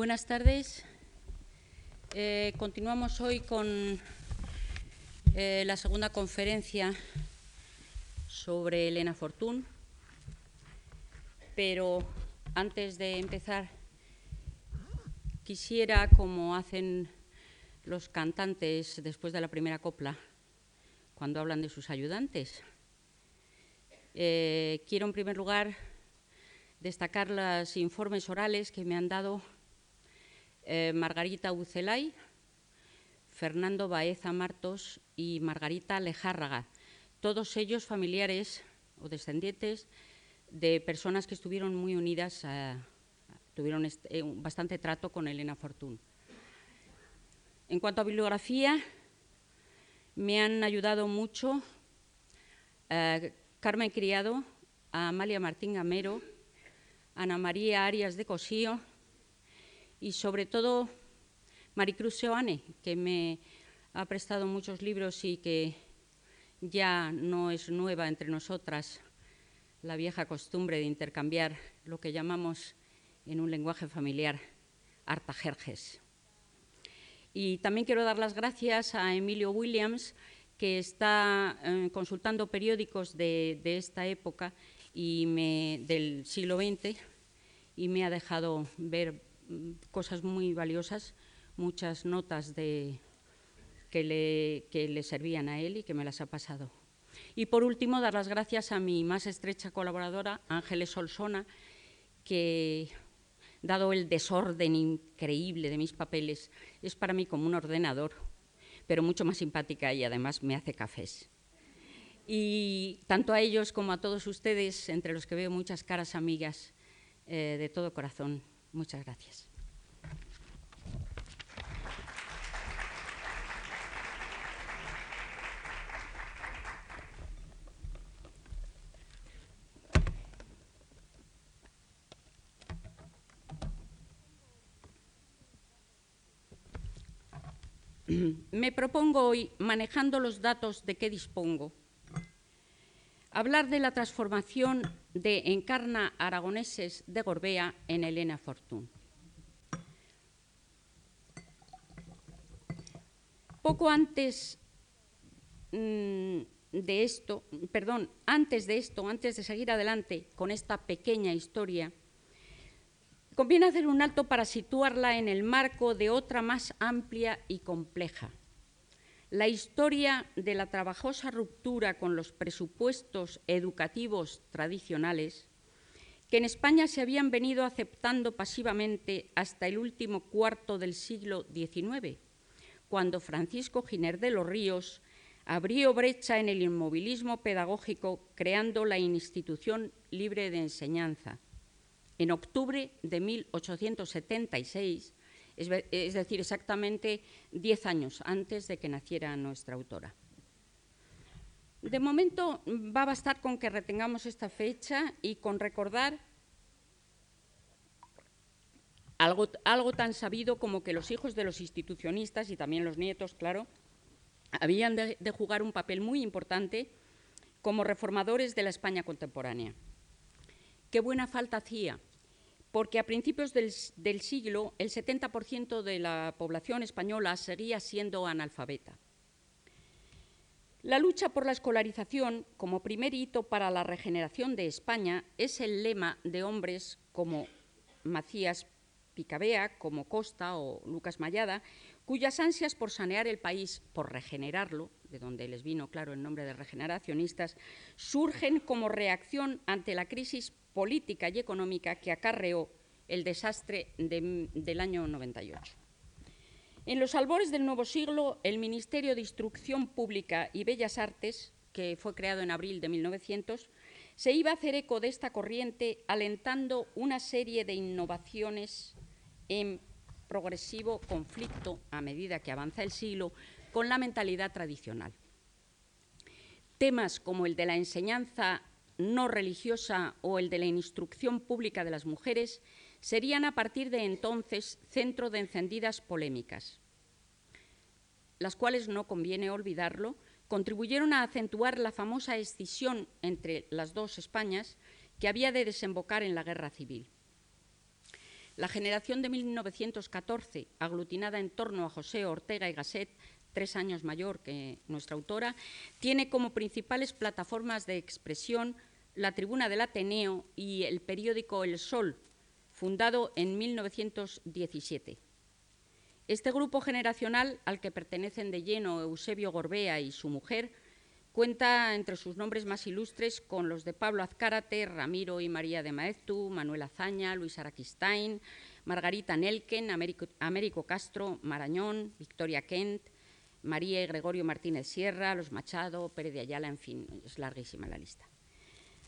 Buenas tardes. Eh, continuamos hoy con eh, la segunda conferencia sobre Elena Fortún, pero antes de empezar quisiera, como hacen los cantantes después de la primera copla, cuando hablan de sus ayudantes, eh, quiero en primer lugar destacar los informes orales que me han dado eh, Margarita Ucelay, Fernando Baeza Martos y Margarita Lejárraga, todos ellos familiares o descendientes de personas que estuvieron muy unidas, tuvieron eh, bastante trato con Elena Fortún. En cuanto a bibliografía, me han ayudado mucho eh, Carmen Criado, Amalia Martín Gamero, Ana María Arias de Cosío y sobre todo Maricruz Seoane, que me ha prestado muchos libros y que ya no es nueva entre nosotras la vieja costumbre de intercambiar lo que llamamos en un lenguaje familiar artajerjes. Y también quiero dar las gracias a Emilio Williams, que está eh, consultando periódicos de, esta época y del siglo XX y me ha dejado ver cosas muy valiosas, muchas notas de, que, le, que le servían a él y que me las ha pasado. Y por último, dar las gracias a mi más estrecha colaboradora, Ángeles Solsona, que, dado el desorden increíble de mis papeles, es para mí como un ordenador, pero mucho más simpática y además me hace cafés. Y tanto a ellos como a todos ustedes, entre los que veo muchas caras amigas, eh, de todo corazón. Muchas gracias. Me propongo hoy, manejando los datos de que dispongo, hablar de la transformación de Encarna Aragoneses de Gorbea en Elena Fortún. Poco antes mm, de esto, perdón, antes de esto, antes de seguir adelante con esta pequeña historia, conviene hacer un alto para situarla en el marco de otra más amplia y compleja la historia de la trabajosa ruptura con los presupuestos educativos tradicionales, que en España se habían venido aceptando pasivamente hasta el último cuarto del siglo XIX, cuando Francisco Giner de los Ríos abrió brecha en el inmovilismo pedagógico creando la Institución Libre de Enseñanza. En octubre de 1876, es, decir, exactamente diez años antes de que naciera nuestra autora. De momento va a bastar con que retengamos esta fecha y con recordar algo, algo, tan sabido como que los hijos de los institucionistas y también los nietos, claro, habían de jugar un papel muy importante como reformadores de la España contemporánea. Qué buena falta hacía porque a principios del, siglo el 70% de la población española seguía siendo analfabeta. La lucha por la escolarización como primer hito para la regeneración de España es el lema de hombres como Macías Picabea, como Costa o Lucas Mayada, cuyas ansias por sanear el país, por regenerarlo, de donde les vino claro el nombre de regeneracionistas, surgen como reacción ante la crisis política y económica que acarreó el desastre del año 98. En los albores del nuevo siglo, el Ministerio de Instrucción Pública y Bellas Artes, que fue creado en abril de 1900, se iba a hacer eco de esta corriente alentando una serie de innovaciones en progresivo conflicto a medida que avanza el siglo con la mentalidad tradicional. Temas como el de la enseñanza no religiosa o el de la instrucción pública de las mujeres serían a partir de entonces centro de encendidas polémicas, las cuales, no conviene olvidarlo, contribuyeron a acentuar la famosa escisión entre las dos Españas que había de desembocar en la guerra civil. La generación de 1914, aglutinada en torno a José Ortega y Gasset, tres años mayor que nuestra autora, tiene como principales plataformas de expresión la tribuna del Ateneo y el periódico El Sol, fundado en 1917. Este grupo generacional, al que pertenecen de lleno Eusebio Gorbea y su mujer, cuenta entre sus nombres más ilustres con los de Pablo Azcárate, Ramiro y María de Maeztu, Manuel Azaña, Luis Araquistain, Margarita Nelken, Américo, Castro, Marañón, Victoria Kent, María y Gregorio Martínez Sierra, Los Machado, Pérez de Ayala, en fin, es larguísima la lista.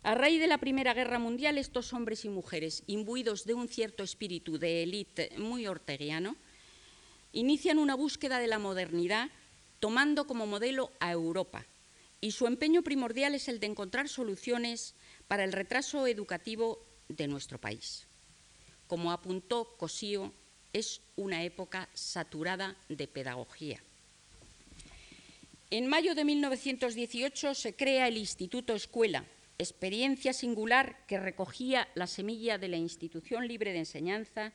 A raíz de la Primera Guerra Mundial, estos hombres y mujeres, imbuidos de un cierto espíritu de élite muy orteguiano, inician una búsqueda de la modernidad tomando como modelo a Europa y su empeño primordial es el de encontrar soluciones para el retraso educativo de nuestro país. Como apuntó Cosío, es una época saturada de pedagogía. En mayo de 1918 se crea el Instituto Escuela, experiencia singular que recogía la semilla de la institución libre de enseñanza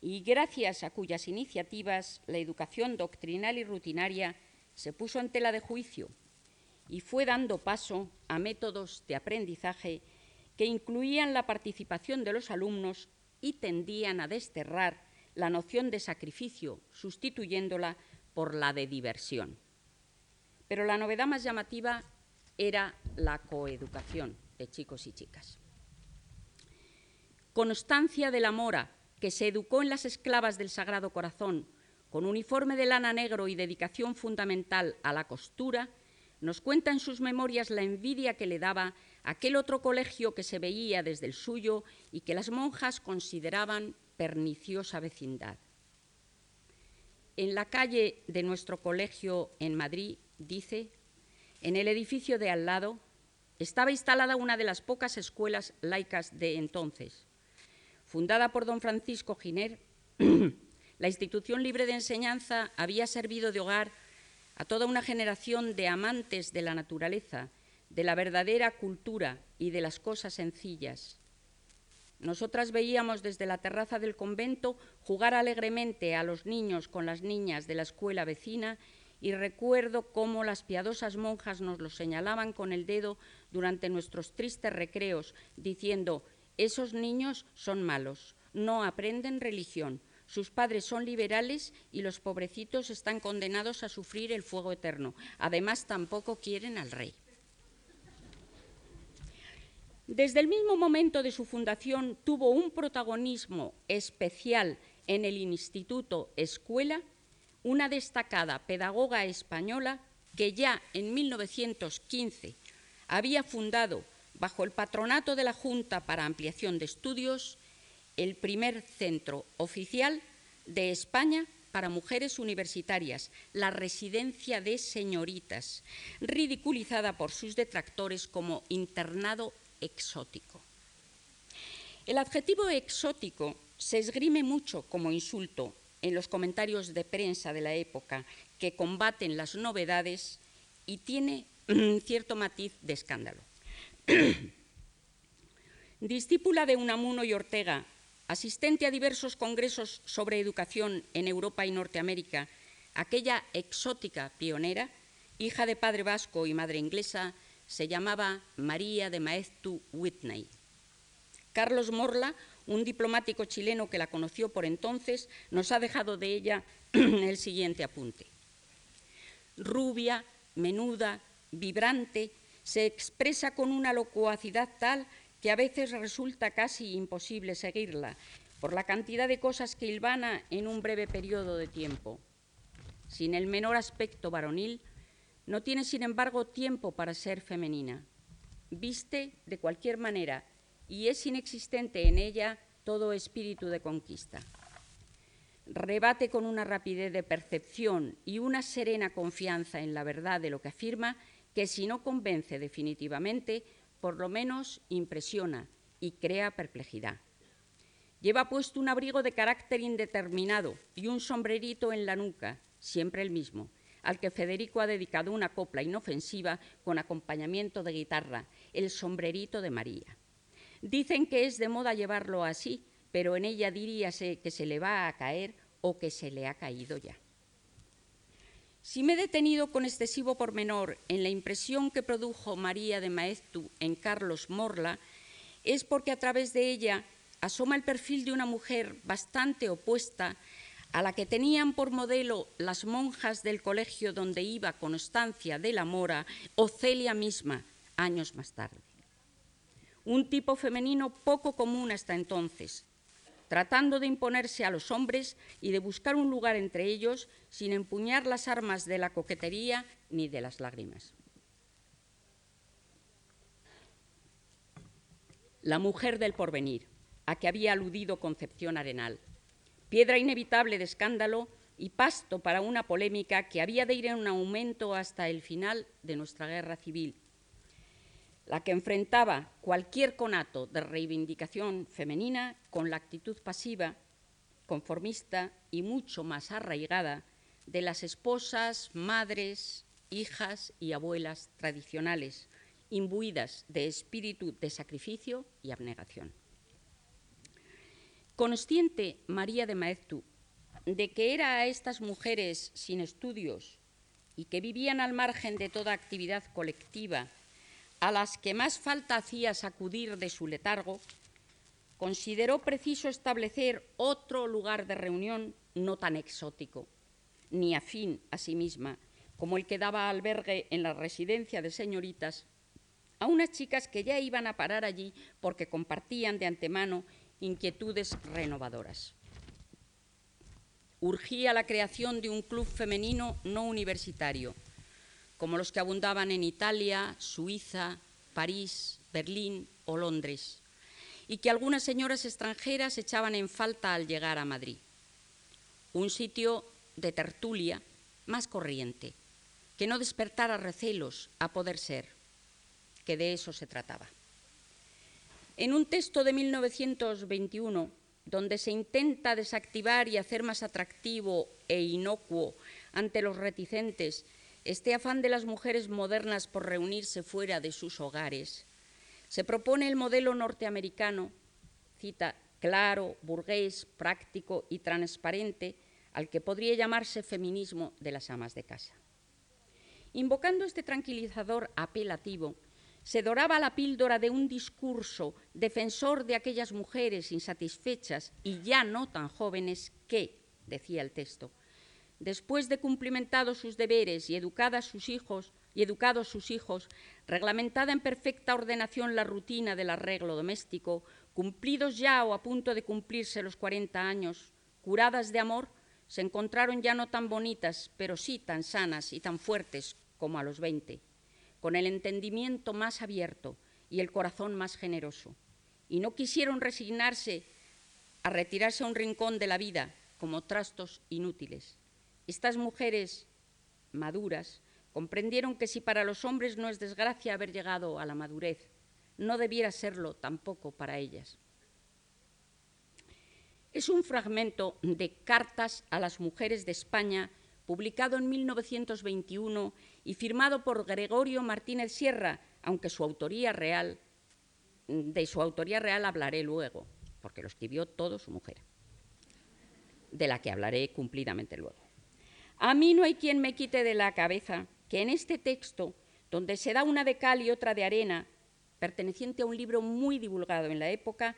y gracias a cuyas iniciativas la educación doctrinal y rutinaria se puso en tela de juicio y fue dando paso a métodos de aprendizaje que incluían la participación de los alumnos y tendían a desterrar la noción de sacrificio, sustituyéndola por la de diversión. Pero la novedad más llamativa era la coeducación de chicos y chicas. Constancia de la Mora, que se educó en las esclavas del Sagrado Corazón, con uniforme de lana negro y dedicación fundamental a la costura, nos cuenta en sus memorias la envidia que le daba aquel otro colegio que se veía desde el suyo y que las monjas consideraban perniciosa vecindad. En la calle de nuestro colegio en Madrid, dice, en el edificio de al lado, estaba instalada una de las pocas escuelas laicas de entonces, Fundada por don Francisco Giner, la institución libre de enseñanza había servido de hogar a toda una generación de amantes de la naturaleza, de la verdadera cultura y de las cosas sencillas. Nosotras veíamos desde la terraza del convento jugar alegremente a los niños con las niñas de la escuela vecina y recuerdo cómo las piadosas monjas nos lo señalaban con el dedo durante nuestros tristes recreos, diciendo esos niños son malos, no aprenden religión, sus padres son liberales y los pobrecitos están condenados a sufrir el fuego eterno. Además, tampoco quieren al rey. Desde el mismo momento de su fundación tuvo un protagonismo especial en el Instituto Escuela una destacada pedagoga española que ya en 1915 había fundado bajo el patronato de la Junta para Ampliación de Estudios, el primer centro oficial de España para mujeres universitarias, la residencia de señoritas, ridiculizada por sus detractores como internado exótico. El adjetivo exótico se esgrime mucho como insulto en los comentarios de prensa de la época que combaten las novedades y tiene cierto matiz de escándalo. Discípula de Unamuno y Ortega, asistente a diversos congresos sobre educación en Europa y Norteamérica, aquella exótica pionera, hija de padre vasco y madre inglesa, se llamaba María de Maeztu Whitney. Carlos Morla, un diplomático chileno que la conoció por entonces, nos ha dejado de ella el siguiente apunte. Rubia, menuda, vibrante, se expresa con una locuacidad tal que a veces resulta casi imposible seguirla por la cantidad de cosas que hilvana en un breve periodo de tiempo. Sin el menor aspecto varonil, no tiene, sin embargo, tiempo para ser femenina. Viste de cualquier manera y es inexistente en ella todo espíritu de conquista. Rebate con una rapidez de percepción y una serena confianza en la verdad de lo que afirma que si no convence definitivamente, por lo menos impresiona y crea perplejidad. Lleva puesto un abrigo de carácter indeterminado y un sombrerito en la nuca, siempre el mismo, al que Federico ha dedicado una copla inofensiva con acompañamiento de guitarra, el sombrerito de María. Dicen que es de moda llevarlo así, pero en ella diríase que se le va a caer o que se le ha caído ya. Si me he detenido con excesivo pormenor en la impresión que produjo María de Maeztu en Carlos Morla, es porque a través de ella asoma el perfil de una mujer bastante opuesta a la que tenían por modelo las monjas del colegio donde iba Constancia de la Mora o Celia misma años más tarde. Un tipo femenino poco común hasta entonces, tratando de imponerse a los hombres y de buscar un lugar entre ellos sin empuñar las armas de la coquetería ni de las lágrimas. La mujer del porvenir, a que había aludido Concepción Arenal piedra inevitable de escándalo y pasto para una polémica que había de ir en un aumento hasta el final de nuestra guerra civil, la que enfrentaba cualquier conato de reivindicación femenina con la actitud pasiva, conformista y mucho más arraigada de las esposas, madres, hijas y abuelas tradicionales, imbuidas de espíritu de sacrificio y abnegación. Consciente María de Maeztu de que era a estas mujeres sin estudios y que vivían al margen de toda actividad colectiva, a las que más falta hacía sacudir de su letargo, consideró preciso establecer otro lugar de reunión no tan exótico, ni afín a sí misma, como el que daba albergue en la residencia de señoritas a unas chicas que ya iban a parar allí porque compartían de antemano inquietudes renovadoras. Urgía la creación de un club femenino no universitario, como los que abundaban en Italia, Suiza, París, Berlín o Londres, y que algunas señoras extranjeras echaban en falta al llegar a Madrid. Un sitio de tertulia más corriente, que no despertara recelos a poder ser, que de eso se trataba. En un texto de 1921, donde se intenta desactivar y hacer más atractivo e inocuo ante los reticentes este afán de las mujeres modernas por reunirse fuera de sus hogares, se propone el modelo norteamericano, cita, claro, burgués, práctico y transparente, al que podría llamarse feminismo de las amas de casa. Invocando este tranquilizador apelativo, se doraba la píldora de un discurso defensor de aquellas mujeres insatisfechas y ya no tan jóvenes que, decía el texto, después de cumplimentados sus deberes y educadas sus hijos y educados sus hijos, reglamentada en perfecta ordenación la rutina del arreglo doméstico, cumplidos ya o a punto de cumplirse los 40 años, curadas de amor, se encontraron ya no tan bonitas, pero sí tan sanas y tan fuertes como a los 20 con el entendimiento más abierto y el corazón más generoso, y no quisieron resignarse a retirarse a un rincón de la vida como trastos inútiles. Estas mujeres maduras comprendieron que si para los hombres no es desgracia haber llegado a la madurez, no debiera serlo tampoco para ellas. Es un fragmento de Cartas a las Mujeres de España, publicado en 1921 y firmado por Gregorio Martínez Sierra, aunque su autoría real, de su autoría real hablaré luego, porque lo escribió todo su mujer, de la que hablaré cumplidamente luego. A mí no hay quien me quite de la cabeza que en este texto, donde se da una de cal y otra de arena, perteneciente a un libro muy divulgado en la época,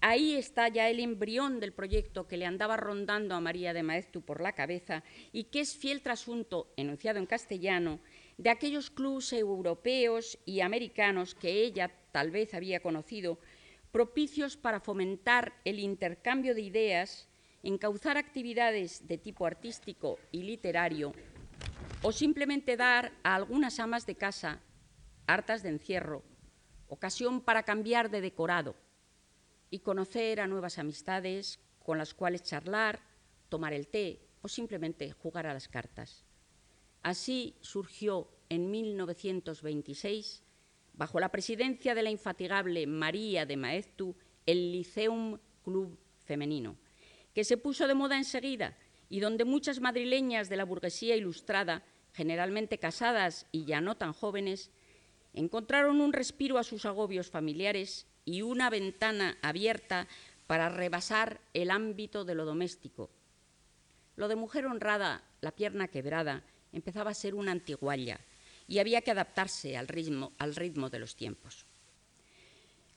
Ahí está ya el embrión del proyecto que le andaba rondando a María de Maeztu por la cabeza y que es fiel trasunto, enunciado en castellano, de aquellos clubes europeos y americanos que ella tal vez había conocido, propicios para fomentar el intercambio de ideas, encauzar actividades de tipo artístico y literario, o simplemente dar a algunas amas de casa, hartas de encierro, ocasión para cambiar de decorado y conocer a nuevas amistades con las cuales charlar, tomar el té o simplemente jugar a las cartas. Así surgió en 1926, bajo la presidencia de la infatigable María de Maeztu, el Liceum Club Femenino, que se puso de moda enseguida y donde muchas madrileñas de la burguesía ilustrada, generalmente casadas y ya no tan jóvenes, encontraron un respiro a sus agobios familiares y una ventana abierta para rebasar el ámbito de lo doméstico. Lo de mujer honrada, la pierna quebrada, empezaba a ser una antigualla y había que adaptarse al ritmo, al ritmo de los tiempos.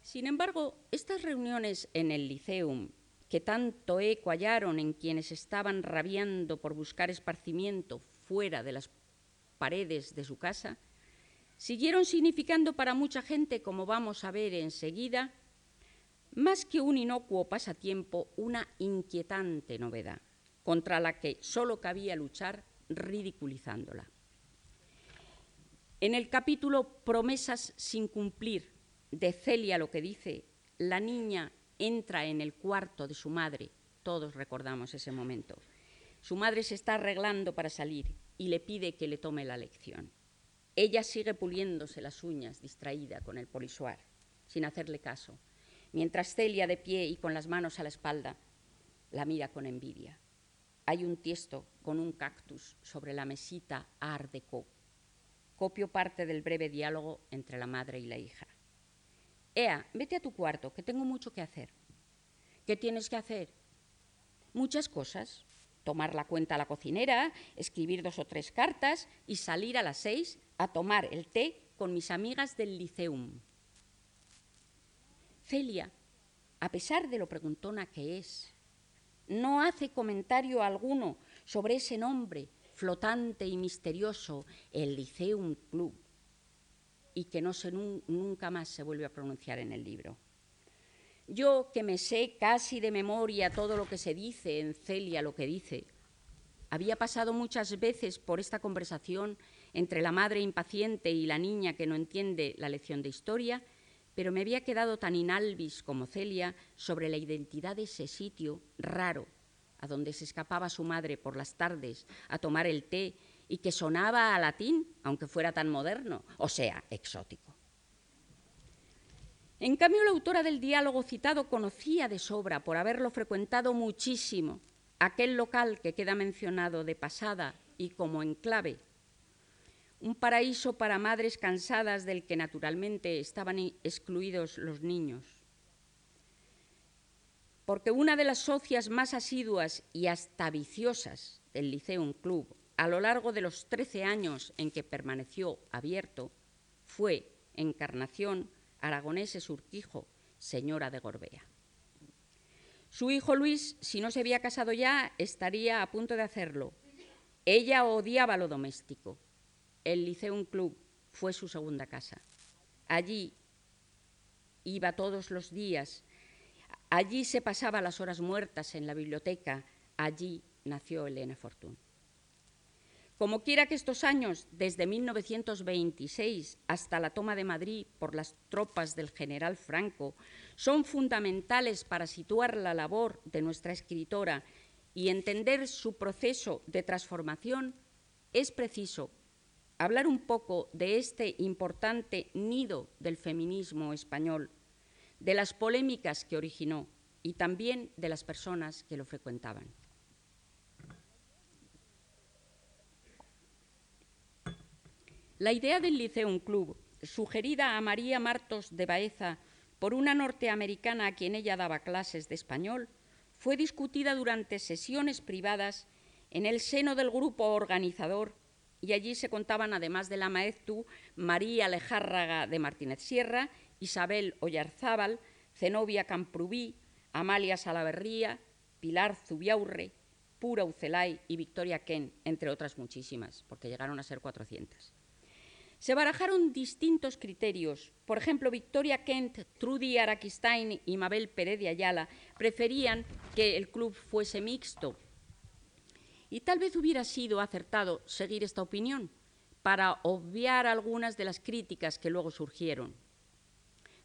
Sin embargo, estas reuniones en el Liceum, que tanto eco hallaron en quienes estaban rabiando por buscar esparcimiento fuera de las paredes de su casa, siguieron significando para mucha gente, como vamos a ver enseguida, más que un inocuo pasatiempo, una inquietante novedad, contra la que solo cabía luchar ridiculizándola. En el capítulo Promesas sin cumplir de Celia lo que dice, la niña entra en el cuarto de su madre, todos recordamos ese momento. Su madre se está arreglando para salir y le pide que le tome la lección. Ella sigue puliéndose las uñas, distraída con el polisuar, sin hacerle caso, mientras Celia, de pie y con las manos a la espalda, la mira con envidia. Hay un tiesto con un cactus sobre la mesita Art Deco. Copio parte del breve diálogo entre la madre y la hija. Ea, vete a tu cuarto, que tengo mucho que hacer. ¿Qué tienes que hacer? Muchas cosas. Tomar la cuenta a la cocinera, escribir dos o tres cartas y salir a las seis a tomar el té con mis amigas del liceum. Celia, a pesar de lo preguntona que es, no hace comentario alguno sobre ese nombre flotante y misterioso, el Liceum Club, y que no se, nunca más se vuelve a pronunciar en el libro. Yo que me sé casi de memoria todo lo que se dice en Celia, lo que dice, había pasado muchas veces por esta conversación entre la madre impaciente y la niña que no entiende la lección de historia, pero me había quedado tan inalvis como Celia sobre la identidad de ese sitio raro a donde se escapaba su madre por las tardes a tomar el té y que sonaba a latín, aunque fuera tan moderno, o sea, exótico. En cambio, la autora del diálogo citado conocía de sobra, por haberlo frecuentado muchísimo, aquel local que queda mencionado de pasada y como enclave un paraíso para madres cansadas del que naturalmente estaban excluidos los niños. Porque una de las socias más asiduas y hasta viciosas del Liceum Club a lo largo de los 13 años en que permaneció abierto fue Encarnación Aragoneses Urquijo, señora de Gorbea. Su hijo Luis, si no se había casado ya, estaría a punto de hacerlo. Ella odiaba lo doméstico, el Liceum Club fue su segunda casa. Allí iba todos los días, allí se pasaba las horas muertas en la biblioteca, allí nació Elena Fortún. Como quiera que estos años, desde 1926 hasta la toma de Madrid por las tropas del general Franco, son fundamentales para situar la labor de nuestra escritora y entender su proceso de transformación, es preciso hablar un poco de este importante nido del feminismo español, de las polémicas que originó y también de las personas que lo frecuentaban. La idea del Liceum Club, sugerida a María Martos de Baeza por una norteamericana a quien ella daba clases de español, fue discutida durante sesiones privadas en el seno del grupo organizador y allí se contaban, además de la maestru, María Lejárraga de Martínez Sierra, Isabel Ollarzábal, Zenobia Camprubí, Amalia Salaverría, Pilar Zubiaurre, Pura Ucelay y Victoria Ken, entre otras muchísimas, porque llegaron a ser 400. Se barajaron distintos criterios. Por ejemplo, Victoria Kent, Trudy Araquistain y Mabel Pérez de Ayala preferían que el club fuese mixto, y tal vez hubiera sido acertado seguir esta opinión para obviar algunas de las críticas que luego surgieron.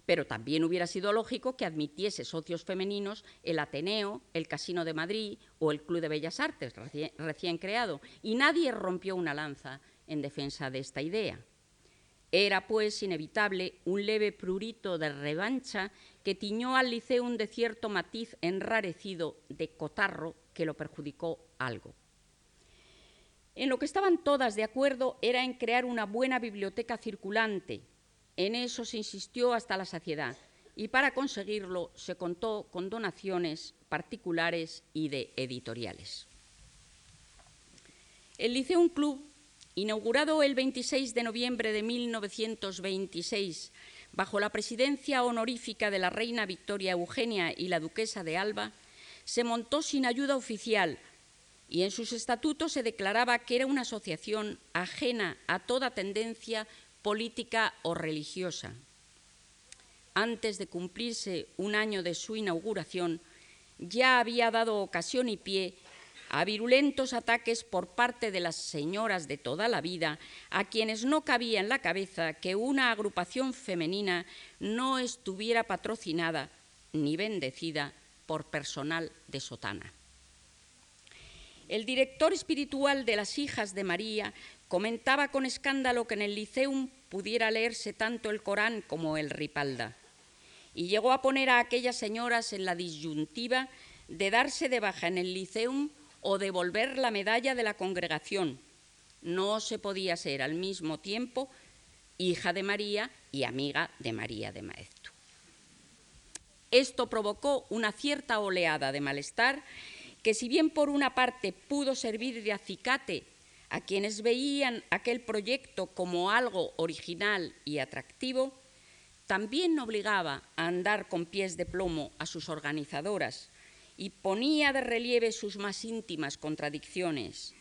Pero también hubiera sido lógico que admitiese socios femeninos el Ateneo, el Casino de Madrid o el Club de Bellas Artes, recién, creado, y nadie rompió una lanza en defensa de esta idea. Era, pues, inevitable un leve prurito de revancha que tiñó al liceo un de cierto matiz enrarecido de cotarro que lo perjudicó algo. En lo que estaban todas de acuerdo era en crear una buena biblioteca circulante. En eso se insistió hasta la saciedad. y para conseguirlo se contó con donaciones particulares y de editoriales. El Liceum Club, inaugurado el 26 de noviembre de 1926 bajo la presidencia honorífica de la reina Victoria Eugenia y la duquesa de Alba, se montó sin ayuda oficial y en sus estatutos se declaraba que era una asociación ajena a toda tendencia política o religiosa. Antes de cumplirse un año de su inauguración, ya había dado ocasión y pie a virulentos ataques por parte de las señoras de toda la vida, a quienes no cabía en la cabeza que una agrupación femenina no estuviera patrocinada ni bendecida por personal de sotana. El director espiritual de las hijas de María comentaba con escándalo que en el Liceum pudiera leerse tanto el Corán como el Ripalda, y llegó a poner a aquellas señoras en la disyuntiva de darse de baja en el Liceum o devolver la medalla de la congregación. No se podía ser al mismo tiempo hija de María y amiga de María de Maeztu. Esto provocó una cierta oleada de malestar que si bien por una parte pudo servir de acicate a quienes veían aquel proyecto como algo original y atractivo, también obligaba a andar con pies de plomo a sus organizadoras y ponía de relieve sus más íntimas contradicciones,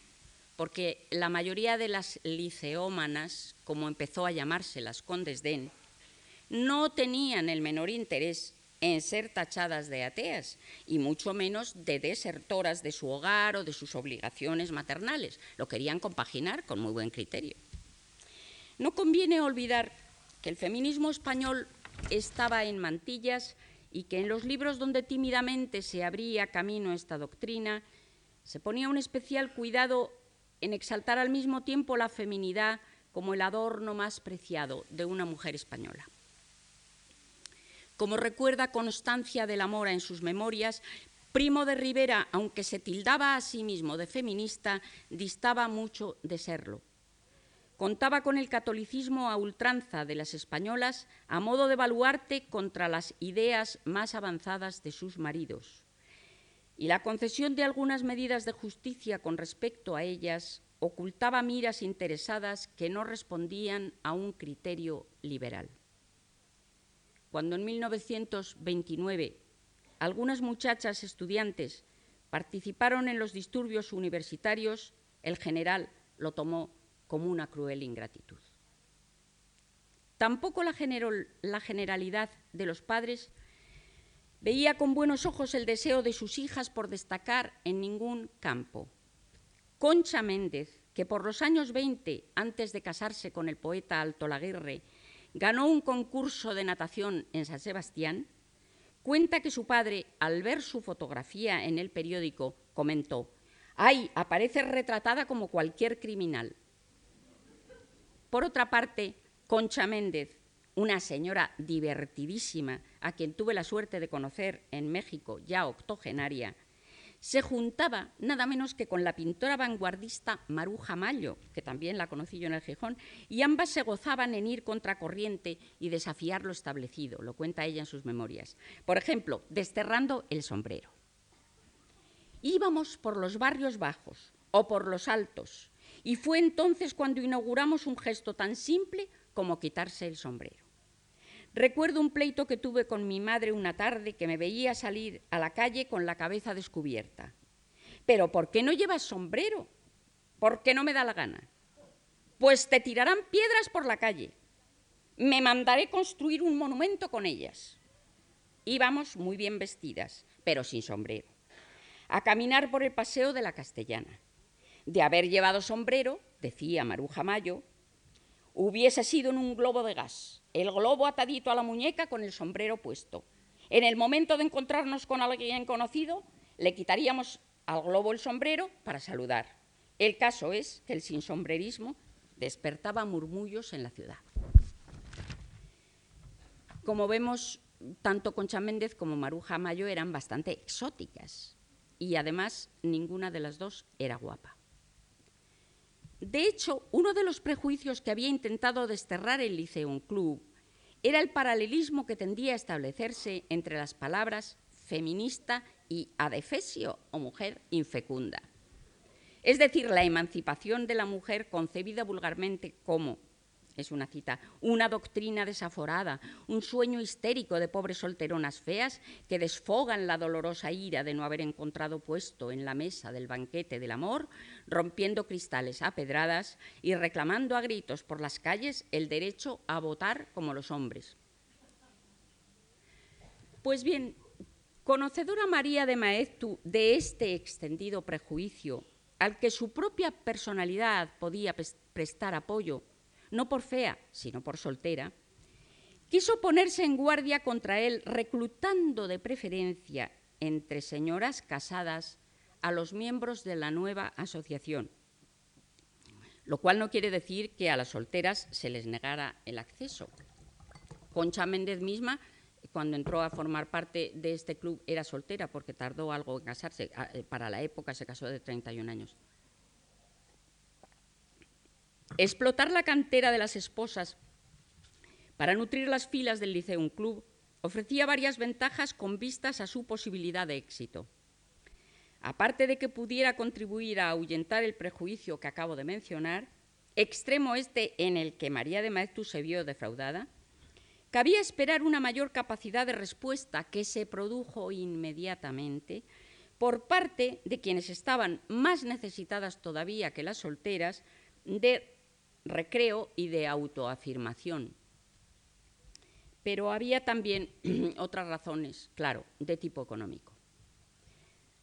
porque la mayoría de las liceómanas, como empezó a llamárselas con desdén, no tenían el menor interés en ser tachadas de ateas y mucho menos de desertoras de su hogar o de sus obligaciones maternales. Lo querían compaginar con muy buen criterio. No conviene olvidar que el feminismo español estaba en mantillas y que en los libros donde tímidamente se abría camino esta doctrina, se ponía un especial cuidado en exaltar al mismo tiempo la feminidad como el adorno más preciado de una mujer española. Como recuerda Constancia de la Mora en sus memorias, Primo de Rivera, aunque se tildaba a sí mismo de feminista, distaba mucho de serlo. Contaba con el catolicismo a ultranza de las españolas a modo de baluarte contra las ideas más avanzadas de sus maridos. Y la concesión de algunas medidas de justicia con respecto a ellas ocultaba miras interesadas que no respondían a un criterio liberal. Cuando en 1929 algunas muchachas estudiantes participaron en los disturbios universitarios, el general lo tomó como una cruel ingratitud. Tampoco la, la, generalidad de los padres veía con buenos ojos el deseo de sus hijas por destacar en ningún campo. Concha Méndez, que por los años 20, antes de casarse con el poeta Alto Laguerre, ganó un concurso de natación en San Sebastián, cuenta que su padre, al ver su fotografía en el periódico, comentó, ¡ay, aparece retratada como cualquier criminal! Por otra parte, Concha Méndez, una señora divertidísima a quien tuve la suerte de conocer en México, ya octogenaria, se juntaba nada menos que con la pintora vanguardista Maruja Mayo, que también la conocí yo en el Gijón, y ambas se gozaban en ir contracorriente y desafiar lo establecido, lo cuenta ella en sus memorias. Por ejemplo, desterrando el sombrero. Íbamos por los barrios bajos o por los altos, y fue entonces cuando inauguramos un gesto tan simple como quitarse el sombrero. Recuerdo un pleito que tuve con mi madre una tarde que me veía salir a la calle con la cabeza descubierta. Pero ¿por qué no llevas sombrero? ¿Por qué no me da la gana? Pues te tirarán piedras por la calle. Me mandaré construir un monumento con ellas. Íbamos muy bien vestidas, pero sin sombrero, a caminar por el paseo de la Castellana de haber llevado sombrero, decía Maruja Mayo, hubiese sido en un globo de gas, el globo atadito a la muñeca con el sombrero puesto. En el momento de encontrarnos con alguien conocido, le quitaríamos al globo el sombrero para saludar. El caso es que el sinsombrerismo despertaba murmullos en la ciudad. Como vemos, tanto Concha Méndez como Maruja Mayo eran bastante exóticas y además ninguna de las dos era guapa. De hecho, uno de los prejuicios que había intentado desterrar el Liceum Club era el paralelismo que tendía a establecerse entre las palabras feminista y adefesio o mujer infecunda. Es decir, la emancipación de la mujer concebida vulgarmente como es una cita, una doctrina desaforada, un sueño histérico de pobres solteronas feas que desfogan la dolorosa ira de no haber encontrado puesto en la mesa del banquete del amor, rompiendo cristales a pedradas y reclamando a gritos por las calles el derecho a votar como los hombres. Pues bien, conocedora María de Maeztu de este extendido prejuicio, al que su propia personalidad podía prestar apoyo, no por fea, sino por soltera, quiso ponerse en guardia contra él, reclutando de preferencia entre señoras casadas a los miembros de la nueva asociación, lo cual no quiere decir que a las solteras se les negara el acceso. Concha Méndez misma, cuando entró a formar parte de este club, era soltera porque tardó algo en casarse. Eh, para la época se casó de 31 años. Explotar la cantera de las esposas para nutrir las filas del Liceum Club ofrecía varias ventajas con vistas a su posibilidad de éxito. Aparte de que pudiera contribuir a ahuyentar el prejuicio que acabo de mencionar, extremo este en el que María de Maeztu se vio defraudada, cabía esperar una mayor capacidad de respuesta que se produjo inmediatamente por parte de quienes estaban más necesitadas todavía que las solteras de recreo y de autoafirmación. Pero había también otras razones, claro, de tipo económico.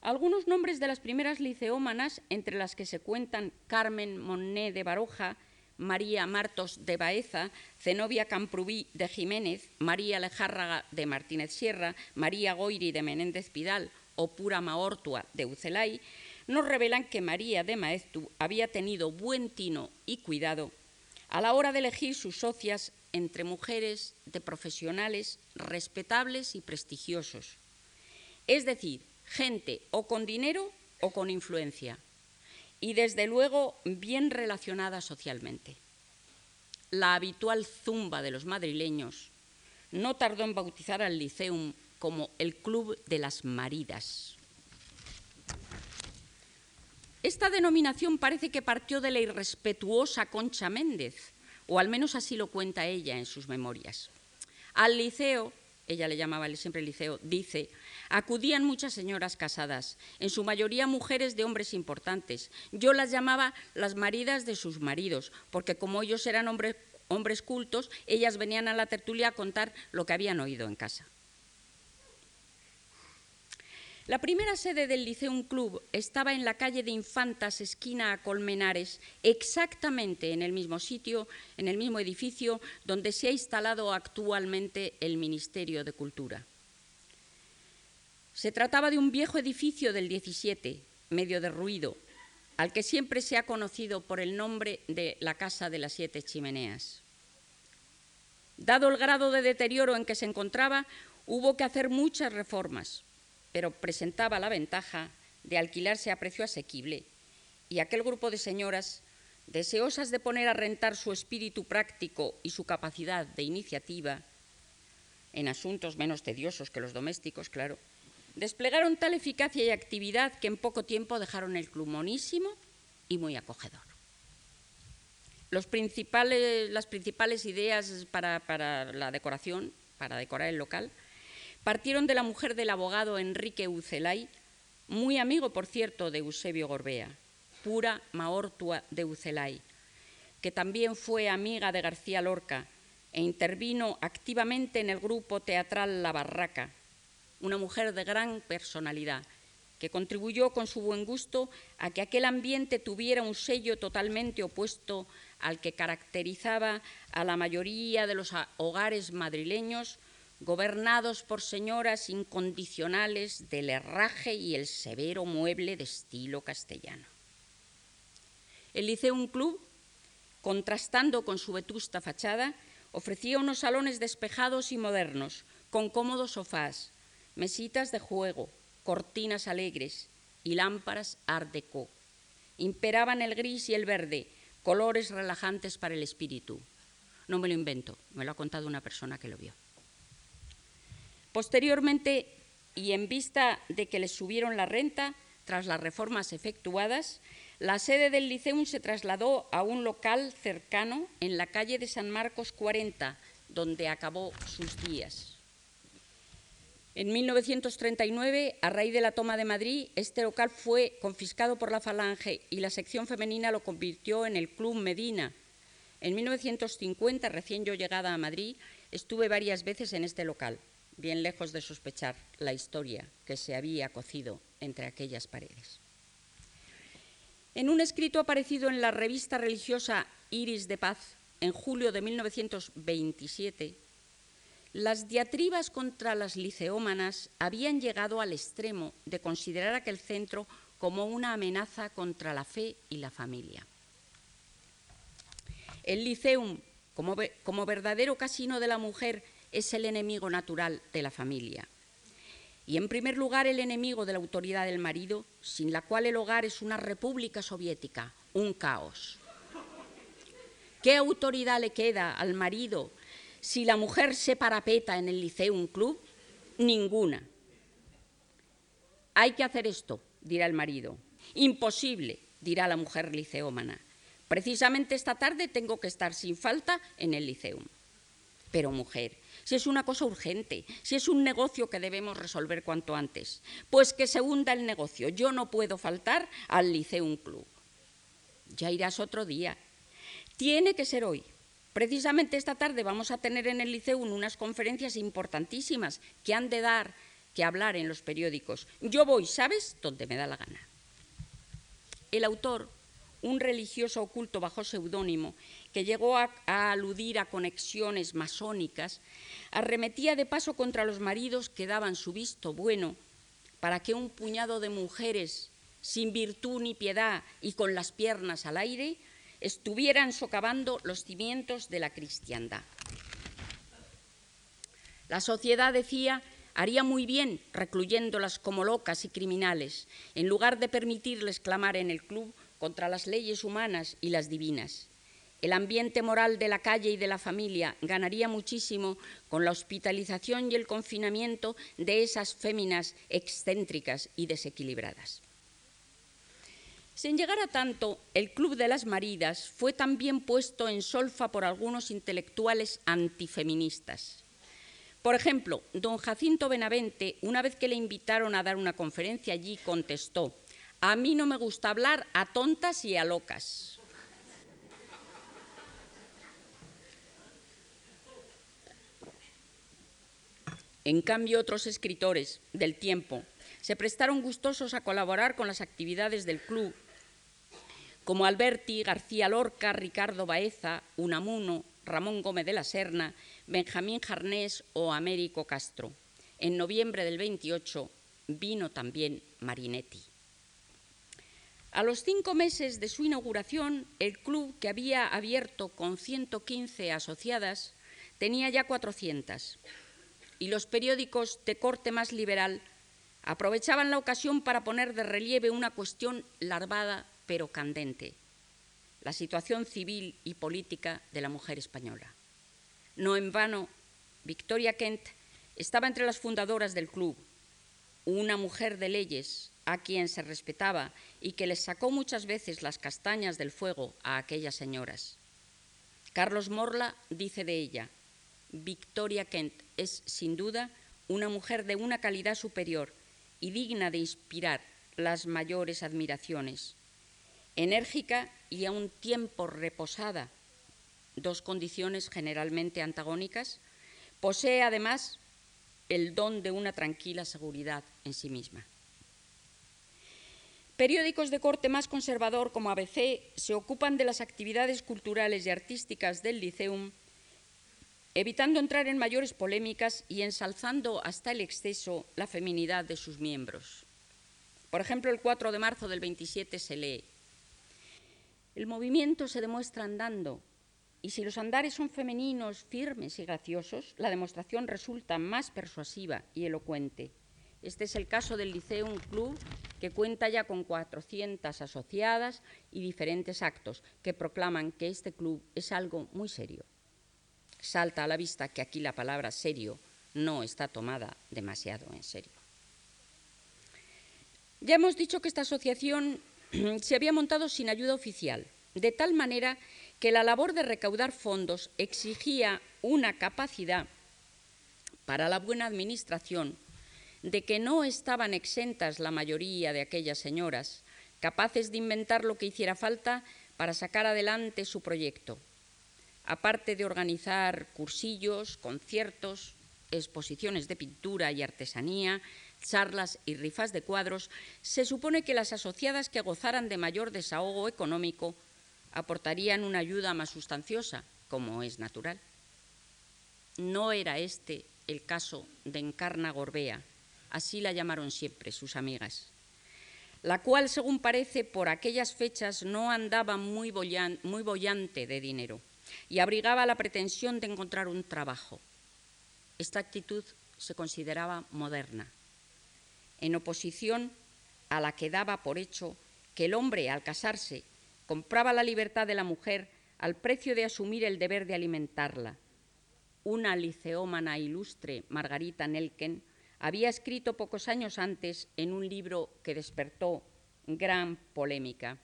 Algunos nombres de las primeras liceómanas, entre las que se cuentan Carmen Monné de Baroja, María Martos de Baeza, Zenobia Camprubí de Jiménez, María Lejárraga de Martínez Sierra, María Goiri de Menéndez Pidal o Pura Maortua de Ucelay, nos revelan que María de Maeztu había tenido buen tino y cuidado a la hora de elegir sus socias entre mujeres de profesionales respetables y prestigiosos, es decir, gente o con dinero o con influencia, y desde luego bien relacionada socialmente. La habitual zumba de los madrileños no tardó en bautizar al Liceum como el Club de las Maridas. Esta denominación parece que partió de la irrespetuosa Concha Méndez, o al menos así lo cuenta ella en sus memorias. Al liceo, ella le llamaba siempre liceo, dice, acudían muchas señoras casadas, en su mayoría mujeres de hombres importantes. Yo las llamaba las maridas de sus maridos, porque como ellos eran hombres, hombres cultos, ellas venían a la tertulia a contar lo que habían oído en casa. La primera sede del Liceum Club estaba en la calle de Infantas, esquina a Colmenares, exactamente en el mismo sitio, en el mismo edificio donde se ha instalado actualmente el Ministerio de Cultura. Se trataba de un viejo edificio del 17, medio derruido, al que siempre se ha conocido por el nombre de la Casa de las Siete Chimeneas. Dado el grado de deterioro en que se encontraba, hubo que hacer muchas reformas pero presentaba la ventaja de alquilarse a precio asequible y aquel grupo de señoras, deseosas de poner a rentar su espíritu práctico y su capacidad de iniciativa en asuntos menos tediosos que los domésticos, claro, desplegaron tal eficacia y actividad que en poco tiempo dejaron el club monísimo y muy acogedor. las principales ideas para, para la decoración, para decorar el local, partieron de la mujer del abogado Enrique Ucelay, muy amigo, por cierto, de Eusebio Gorbea, pura Maortua de Ucelay, que también fue amiga de García Lorca e intervino activamente en el grupo teatral La Barraca, una mujer de gran personalidad, que contribuyó con su buen gusto a que aquel ambiente tuviera un sello totalmente opuesto al que caracterizaba a la mayoría de los hogares madrileños gobernados por señoras incondicionales del herraje y el severo mueble de estilo castellano. El Liceum Club, contrastando con su vetusta fachada, ofrecía unos salones despejados y modernos, con cómodos sofás, mesitas de juego, cortinas alegres y lámparas art déco. Imperaban el gris y el verde, colores relajantes para el espíritu. no me lo invento, me lo ha contado una persona que lo vio. Posteriormente, y en vista de que les subieron la renta tras las reformas efectuadas, la sede del Liceum se trasladó a un local cercano en la calle de San Marcos 40, donde acabó sus días. En 1939, a raíz de la toma de Madrid, este local fue confiscado por la Falange y la sección femenina lo convirtió en el Club Medina. En 1950, recién yo llegada a Madrid, estuve varias veces en este local, bien lejos de sospechar la historia que se había cocido entre aquellas paredes. En un escrito aparecido en la revista religiosa Iris de Paz en julio de 1927, las diatribas contra las liceómanas habían llegado al extremo de considerar aquel centro como una amenaza contra la fe y la familia. El liceum, como, como verdadero casino de la mujer, es el enemigo natural de la familia. Y en primer lugar el enemigo de la autoridad del marido, sin la cual el hogar es una república soviética, un caos. ¿Qué autoridad le queda al marido si la mujer se parapeta en el liceo un club, ninguna. Hay que hacer esto, dirá el marido. Imposible, dirá la mujer liceómana. Precisamente esta tarde tengo que estar sin falta en el liceum. Pero mujer, si es una cosa urgente, si es un negocio que debemos resolver cuanto antes, pues que se hunda el negocio. Yo no puedo faltar al liceum club. Ya irás otro día. Tiene que ser hoy, Precisamente esta tarde vamos a tener en el Liceo unas conferencias importantísimas que han de dar que hablar en los periódicos. Yo voy, ¿sabes?, donde me da la gana. El autor, un religioso oculto bajo seudónimo, que llegó a, a, aludir a conexiones masónicas, arremetía de paso contra los maridos que daban su visto bueno para que un puñado de mujeres sin virtud ni piedad y con las piernas al aire estuvieran socavando los cimientos de la cristiandad. La sociedad, decía, haría muy bien recluyéndolas como locas y criminales, en lugar de permitirles clamar en el club contra las leyes humanas y las divinas. El ambiente moral de la calle y de la familia ganaría muchísimo con la hospitalización y el confinamiento de esas féminas excéntricas y desequilibradas. Sin llegar a tanto, el Club de las Maridas fue también puesto en solfa por algunos intelectuales antifeministas. Por ejemplo, don Jacinto Benavente, una vez que le invitaron a dar una conferencia allí, contestó, a mí no me gusta hablar a tontas y a locas. En cambio, otros escritores del tiempo se prestaron gustosos a colaborar con las actividades del club como Alberti, García Lorca, Ricardo Baeza, Unamuno, Ramón Gómez de la Serna, Benjamín Jarnés o Américo Castro. En noviembre del 28 vino también Marinetti. A los cinco meses de su inauguración, el club, que había abierto con 115 asociadas, tenía ya 400 y los periódicos de corte más liberal aprovechaban la ocasión para poner de relieve una cuestión larvada pero candente, la situación civil y política de la mujer española. No en vano, Victoria Kent estaba entre las fundadoras del club, una mujer de leyes a quien se respetaba y que les sacó muchas veces las castañas del fuego a aquellas señoras. Carlos Morla dice de ella, Victoria Kent es sin duda una mujer de una calidad superior y digna de inspirar las mayores admiraciones enérgica y a un tiempo reposada, dos condiciones generalmente antagónicas, posee además el don de una tranquila seguridad en sí misma. Periódicos de corte más conservador como ABC se ocupan de las actividades culturales y artísticas del Liceum, evitando entrar en mayores polémicas y ensalzando hasta el exceso la feminidad de sus miembros. Por ejemplo, el 4 de marzo del 27 se lee el movimiento se demuestra andando, y si los andares son femeninos, firmes y graciosos, la demostración resulta más persuasiva y elocuente. Este es el caso del Liceum Club, que cuenta ya con 400 asociadas y diferentes actos que proclaman que este club es algo muy serio. salta a la vista que aquí la palabra serio no está tomada demasiado en serio. Ya hemos dicho que esta asociación se había montado sin ayuda oficial, de tal manera que la labor de recaudar fondos exigía una capacidad para la buena administración de que no estaban exentas la mayoría de aquellas señoras, capaces de inventar lo que hiciera falta para sacar adelante su proyecto, aparte de organizar cursillos, conciertos, exposiciones de pintura y artesanía, charlas y rifas de cuadros, se supone que las asociadas que gozaran de mayor desahogo económico aportarían una ayuda más sustanciosa, como es natural. No era este el caso de Encarna Gorbea, así la llamaron siempre sus amigas, la cual, según parece, por aquellas fechas no andaba muy, muy bollante de dinero y abrigaba la pretensión de encontrar un trabajo. Esta actitud se consideraba moderna, en oposición a la que daba por hecho que el hombre, al casarse, compraba la libertad de la mujer al precio de asumir el deber de alimentarla. Una liceómana ilustre, Margarita Nelken, había escrito pocos años antes en un libro que despertó gran polémica.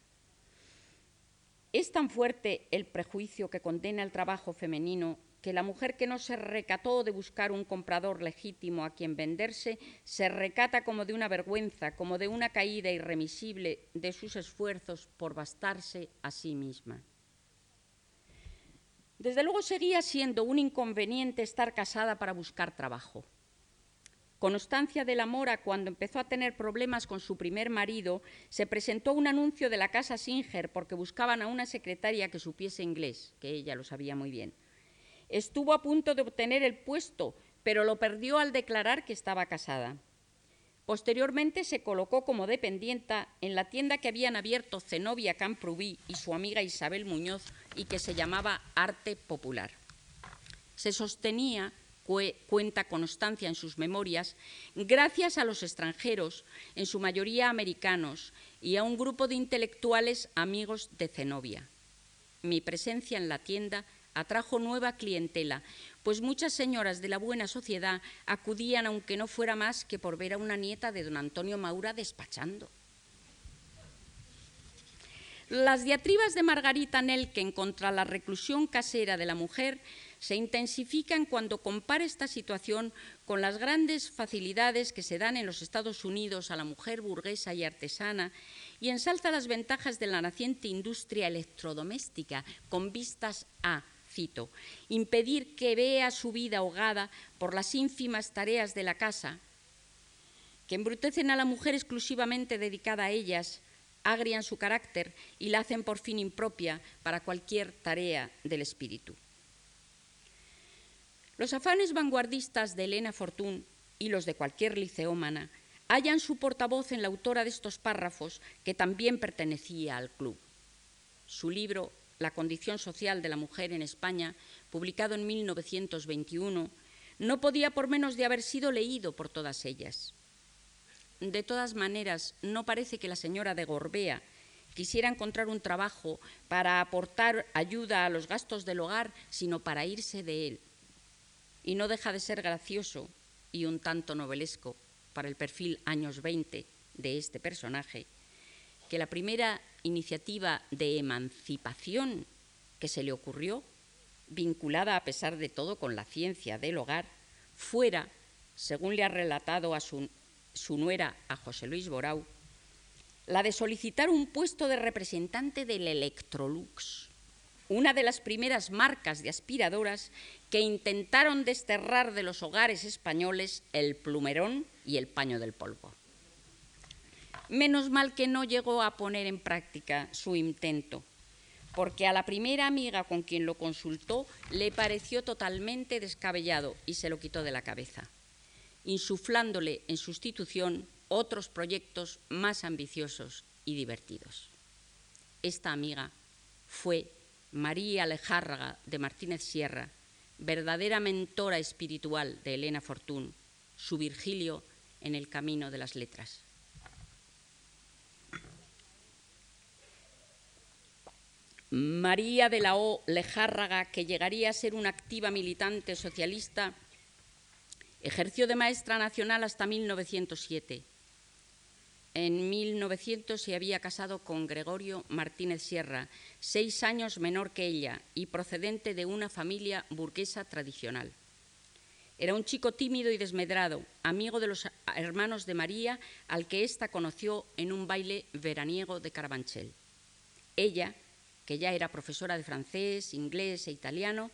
Es tan fuerte el prejuicio que condena el trabajo femenino que la mujer que no se recató de buscar un comprador legítimo a quien venderse, se recata como de una vergüenza, como de una caída irremisible de sus esfuerzos por bastarse a sí misma. Desde luego seguía siendo un inconveniente estar casada para buscar trabajo. Constancia de la Mora, cuando empezó a tener problemas con su primer marido, se presentó un anuncio de la casa Singer porque buscaban a una secretaria que supiese inglés, que ella lo sabía muy bien. Estuvo a punto de obtener el puesto, pero lo perdió al declarar que estaba casada. Posteriormente se colocó como dependienta en la tienda que habían abierto Zenobia Camprubí y su amiga Isabel Muñoz y que se llamaba Arte Popular. Se sostenía cuenta constancia en sus memorias, gracias a los extranjeros, en su mayoría americanos, y a un grupo de intelectuales amigos de Zenobia. Mi presencia en la tienda atrajo nueva clientela, pues muchas señoras de la buena sociedad acudían, aunque no fuera más que por ver a una nieta de don Antonio Maura despachando. Las diatribas de Margarita Nelken contra la reclusión casera de la mujer se intensifican cuando compara esta situación con las grandes facilidades que se dan en los Estados Unidos a la mujer burguesa y artesana y ensalza las ventajas de la naciente industria electrodoméstica con vistas a, cito, impedir que vea su vida ahogada por las ínfimas tareas de la casa, que embrutecen a la mujer exclusivamente dedicada a ellas, agrian su carácter y la hacen por fin impropia para cualquier tarea del espíritu. Los afanes vanguardistas de Elena Fortún y los de cualquier liceómana hallan su portavoz en la autora de estos párrafos, que también pertenecía al club. Su libro La condición social de la mujer en España, publicado en 1921, no podía por menos de haber sido leído por todas ellas. De todas maneras, no parece que la señora de Gorbea quisiera encontrar un trabajo para aportar ayuda a los gastos del hogar, sino para irse de él y no deja de ser gracioso y un tanto novelesco para el perfil años 20 de este personaje, que la primera iniciativa de emancipación que se le ocurrió, vinculada a pesar de todo con la ciencia del hogar, fuera, según le ha relatado a su, nuera, a José Luis Borau, la de solicitar un puesto de representante del Electrolux, una de las primeras marcas de aspiradoras que intentaron desterrar de los hogares españoles el plumerón y el paño del polvo. Menos mal que no llegó a poner en práctica su intento, porque a la primera amiga con quien lo consultó le pareció totalmente descabellado y se lo quitó de la cabeza, insuflándole en sustitución otros proyectos más ambiciosos y divertidos. Esta amiga fue María Alejárraga de Martínez Sierra, verdadera mentora espiritual de Elena Fortún, su Virgilio en el camino de las letras. María de la O. Lejárraga, que llegaría a ser una activa militante socialista, ejerció de maestra nacional hasta 1907. En 1900 se había casado con Gregorio Martínez Sierra, seis años menor que ella y procedente de una familia burguesa tradicional. Era un chico tímido y desmedrado, amigo de los hermanos de María, al que ésta conoció en un baile veraniego de Carabanchel. Ella, que ya era profesora de francés, inglés e italiano,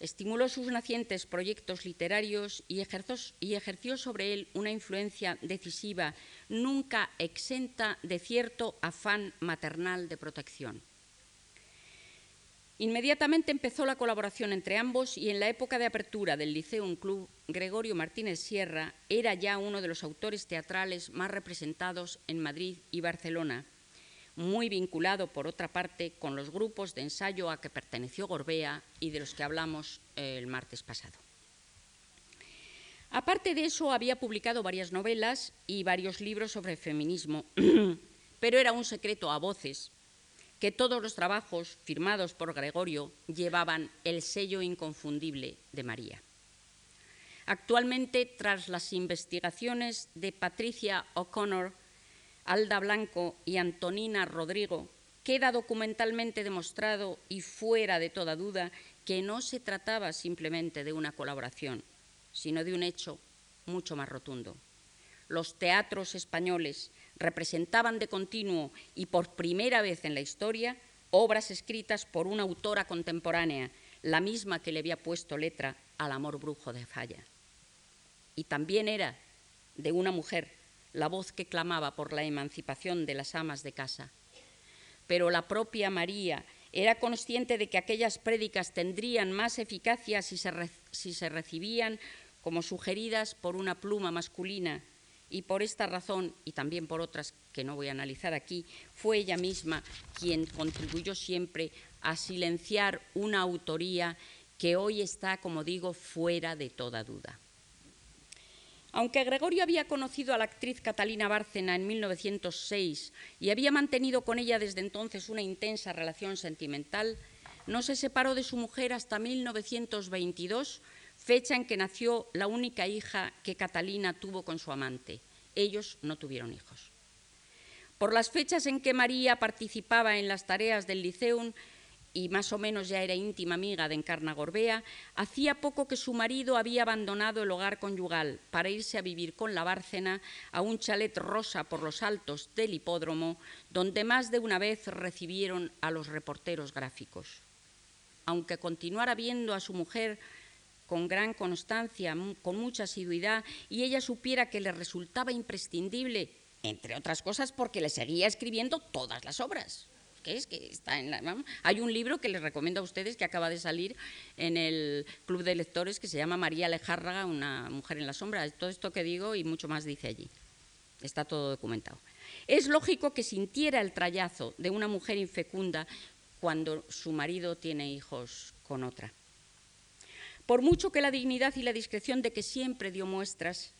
estimuló sus nacientes proyectos literarios y ejerció, sobre él una influencia decisiva, nunca exenta de cierto afán maternal de protección. Inmediatamente empezó la colaboración entre ambos y en la época de apertura del Liceum Club, Gregorio Martínez Sierra era ya uno de los autores teatrales más representados en Madrid y Barcelona, muy vinculado, por otra parte, con los grupos de ensayo a que perteneció Gorbea y de los que hablamos eh, el martes pasado. Aparte de eso, había publicado varias novelas y varios libros sobre feminismo, pero era un secreto a voces que todos los trabajos firmados por Gregorio llevaban el sello inconfundible de María. Actualmente, tras las investigaciones de Patricia O'Connor, Alda Blanco y Antonina Rodrigo, queda documentalmente demostrado y fuera de toda duda que no se trataba simplemente de una colaboración, sino de un hecho mucho más rotundo. Los teatros españoles representaban de continuo y por primera vez en la historia obras escritas por una autora contemporánea, la misma que le había puesto letra al amor brujo de Falla. Y también era de una mujer la voz que clamaba por la emancipación de las amas de casa. Pero la propia María era consciente de que aquellas prédicas tendrían más eficacia si se, si se recibían como sugeridas por una pluma masculina y por esta razón, y también por otras que no voy a analizar aquí, fue ella misma quien contribuyó siempre a silenciar una autoría que hoy está, como digo, fuera de toda duda. Aunque Gregorio había conocido a la actriz Catalina Bárcena en 1906 y había mantenido con ella desde entonces una intensa relación sentimental, no se separó de su mujer hasta 1922 fecha en que nació la única hija que Catalina tuvo con su amante. Ellos no tuvieron hijos. Por las fechas en que María participaba en las tareas del Liceum y más o menos ya era íntima amiga de Encarna Gorbea, hacía poco que su marido había abandonado el hogar conyugal para irse a vivir con la Bárcena a un chalet rosa por los altos del hipódromo, donde más de una vez recibieron a los reporteros gráficos. Aunque continuara viendo a su mujer con gran constancia, con mucha asiduidad, y ella supiera que le resultaba imprescindible, entre otras cosas porque le seguía escribiendo todas las obras. Hay un libro que les recomiendo a ustedes que acaba de salir en el Club de Lectores que se llama María Lejárraga, una mujer en la sombra. Todo esto que digo y mucho más dice allí. Está todo documentado. Es lógico que sintiera el trayazo de una mujer infecunda cuando su marido tiene hijos con otra. Por mucho que la dignidad y la discreción de que siempre dio muestras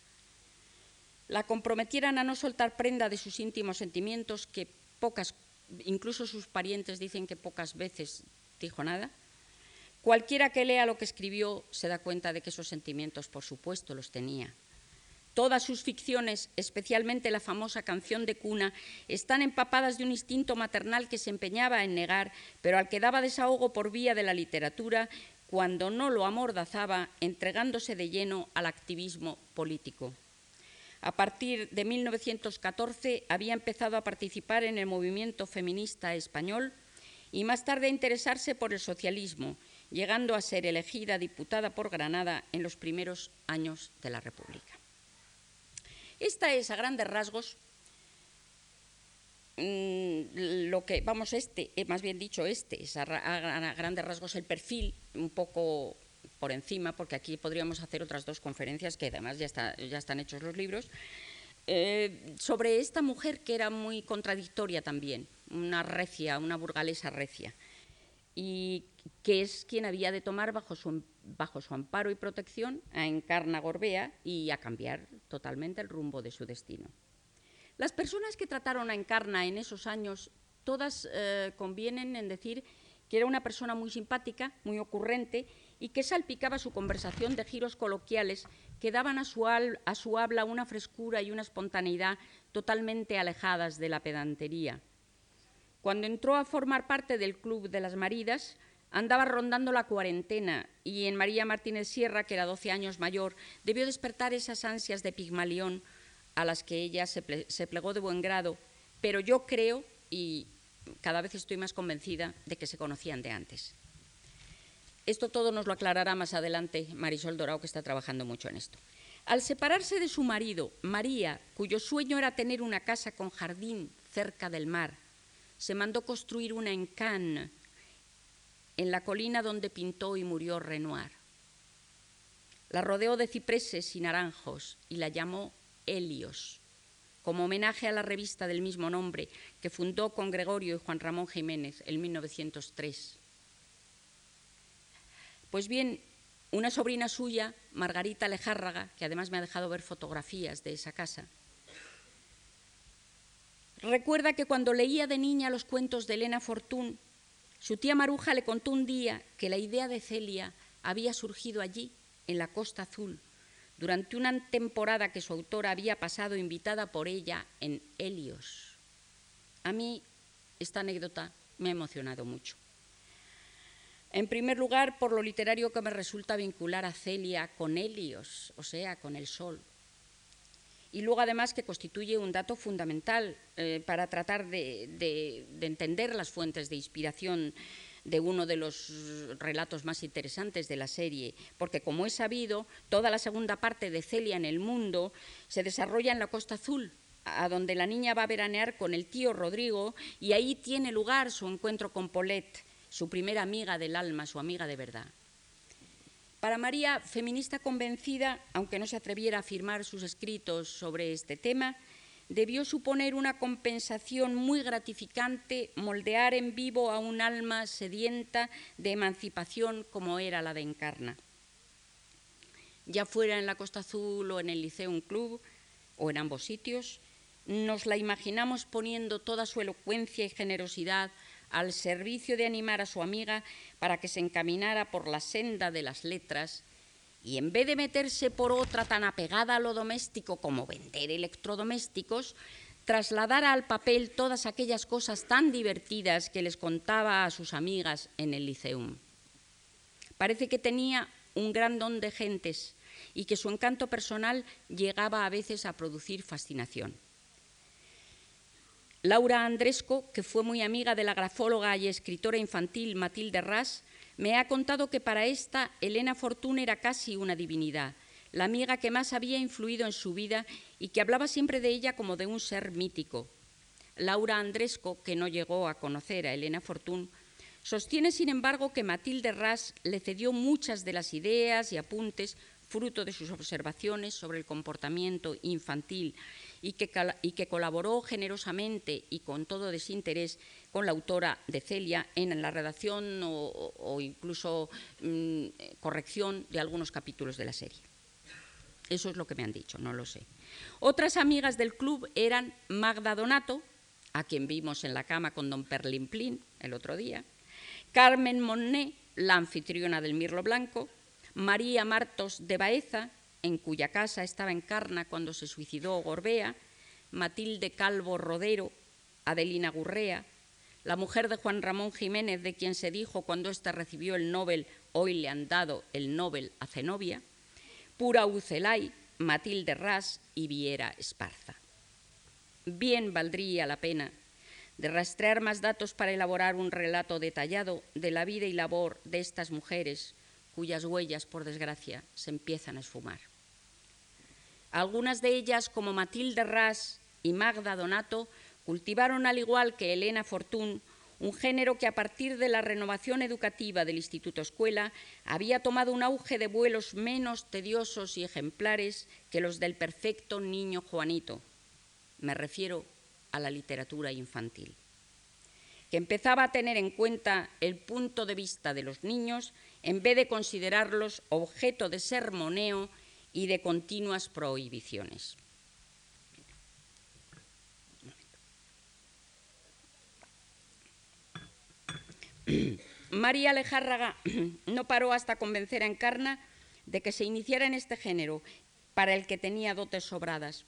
la comprometieran a no soltar prenda de sus íntimos sentimientos, que pocas, incluso sus parientes dicen que pocas veces dijo nada, cualquiera que lea lo que escribió se da cuenta de que esos sentimientos, por supuesto, los tenía. Todas sus ficciones, especialmente la famosa canción de cuna, están empapadas de un instinto maternal que se empeñaba en negar, pero al que daba desahogo por vía de la literatura cuando no lo amordazaba entregándose de lleno al activismo político. A partir de 1914 había empezado a participar en el movimiento feminista español y más tarde a interesarse por el socialismo, llegando a ser elegida diputada por Granada en los primeros años de la República. Esta es, a grandes rasgos, Mm, lo que, vamos, este, eh, más bien dicho, este es a, grandes rasgos el perfil, un poco por encima, porque aquí podríamos hacer otras dos conferencias que además ya, ya están hechos los libros, eh, sobre esta mujer que era muy contradictoria también, una recia, una burgalesa recia, y que es quien había de tomar bajo su, bajo su amparo y protección a Encarna Gorbea y a cambiar totalmente el rumbo de su destino. Las personas que trataron a Encarna en esos años todas eh, convienen en decir que era una persona muy simpática, muy ocurrente y que salpicaba su conversación de giros coloquiales que daban a su, a su habla una frescura y una espontaneidad totalmente alejadas de la pedantería. Cuando entró a formar parte del Club de las Maridas, andaba rondando la cuarentena y en María Martínez Sierra, que era 12 años mayor, debió despertar esas ansias de Pigmalión a las que ella se, plegó de buen grado, pero yo creo, y cada vez estoy más convencida, de que se conocían de antes. Esto todo nos lo aclarará más adelante Marisol Dorao, que está trabajando mucho en esto. Al separarse de su marido, María, cuyo sueño era tener una casa con jardín cerca del mar, se mandó construir una en Cannes, en la colina donde pintó y murió Renoir. La rodeó de cipreses y naranjos y la llamó Helios, como homenaje a la revista del mismo nombre que fundó con Gregorio y Juan Ramón Jiménez en 1903. Pues bien, una sobrina suya, Margarita Lejárraga, que además me ha dejado ver fotografías de esa casa, recuerda que cuando leía de niña los cuentos de Elena Fortún, su tía Maruja le contó un día que la idea de Celia había surgido allí, en la Costa Azul, durante una temporada que su autora había pasado invitada por ella en Helios. A mí esta anécdota me ha emocionado mucho. En primer lugar, por lo literario que me resulta vincular a Celia con Helios, o sea, con el sol. Y luego, además, que constituye un dato fundamental eh, para tratar de entender las fuentes de inspiración de uno de los relatos más interesantes de la serie, porque como es sabido, toda la segunda parte de Celia en el mundo se desarrolla en la Costa Azul, a donde la niña va a veranear con el tío Rodrigo y ahí tiene lugar su encuentro con Paulette, su primera amiga del alma, su amiga de verdad. Para María, feminista convencida, aunque no se atreviera a afirmar sus escritos sobre este tema, debió suponer una compensación muy gratificante moldear en vivo a un alma sedienta de emancipación como era la de Encarna. Ya fuera en la Costa Azul o en el Liceum Club, o en ambos sitios, nos la imaginamos poniendo toda su elocuencia y generosidad al servicio de animar a su amiga para que se encaminara por la senda de las letras y en vez de meterse por otra tan apegada a lo doméstico como vender electrodomésticos, trasladara al papel todas aquellas cosas tan divertidas que les contaba a sus amigas en el liceum. Parece que tenía un gran don de gentes y que su encanto personal llegaba a veces a producir fascinación. Laura Andresco, que fue muy amiga de la grafóloga y escritora infantil Matilde Ras, me ha contado que para esta Elena Fortuna era casi una divinidad, la amiga que más había influido en su vida y que hablaba siempre de ella como de un ser mítico. Laura Andresco, que no llegó a conocer a Elena Fortún, sostiene, sin embargo, que Matilde Ras le cedió muchas de las ideas y apuntes fruto de sus observaciones sobre el comportamiento infantil y que, colaboró generosamente y con todo desinterés con la autora de Celia en la redacción o, incluso mm, corrección de algunos capítulos de la serie. Eso es lo que me han dicho, no lo sé. Otras amigas del club eran Magda Donato, a quien vimos en la cama con don Perlimplín el otro día, Carmen Monnet, la anfitriona del Mirlo Blanco, María Martos de Baeza, en cuya casa estaba Encarna cuando se suicidó Gorbea, Matilde Calvo Rodero, Adelina Gurrea, la mujer de Juan Ramón Jiménez, de quien se dijo cuando éste recibió el Nobel, hoy le han dado el Nobel a Zenobia, Pura Ucelay, Matilde Ras y Viera Esparza. Bien valdría la pena de rastrear más datos para elaborar un relato detallado de la vida y labor de estas mujeres cuyas huellas, por desgracia, se empiezan a esfumar. Algunas de ellas, como Matilde Ras y Magda Donato, Cultivaron, al igual que Elena Fortún, un género que a partir de la renovación educativa del Instituto Escuela había tomado un auge de vuelos menos tediosos y ejemplares que los del perfecto niño Juanito. Me refiero a la literatura infantil, que empezaba a tener en cuenta el punto de vista de los niños en vez de considerarlos objeto de sermoneo y de continuas prohibiciones. María Alejárraga no paró hasta convencer a Encarna de que se iniciara en este género, para el que tenía dotes sobradas.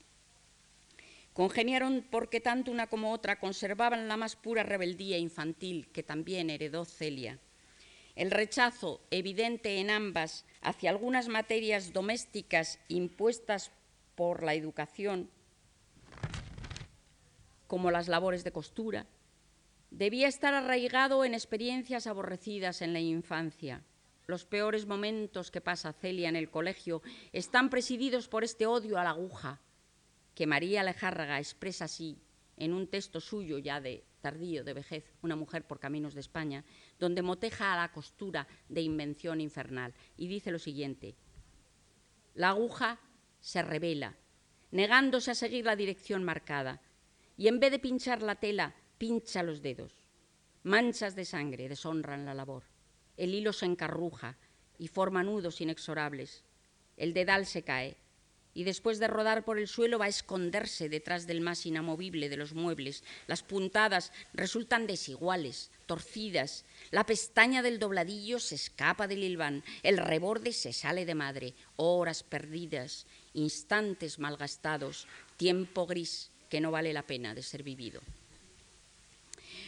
Congeniaron porque tanto una como otra conservaban la más pura rebeldía infantil que también heredó Celia. El rechazo evidente en ambas hacia algunas materias domésticas impuestas por la educación, como las labores de costura, debía estar arraigado en experiencias aborrecidas en la infancia. Los peores momentos que pasa Celia en el colegio están presididos por este odio a la aguja, que María Alejárraga expresa así en un texto suyo ya de tardío, de vejez, Una mujer por caminos de España, donde moteja a la costura de invención infernal y dice lo siguiente, la aguja se revela, negándose a seguir la dirección marcada, y en vez de pinchar la tela, pincha los dedos. Manchas de sangre deshonran la labor. El hilo se encarruja y forma nudos inexorables. El dedal se cae y después de rodar por el suelo va a esconderse detrás del más inamovible de los muebles. Las puntadas resultan desiguales, torcidas. La pestaña del dobladillo se escapa del hilván. El reborde se sale de madre. Horas perdidas, instantes malgastados, tiempo gris que no vale la pena de ser vivido.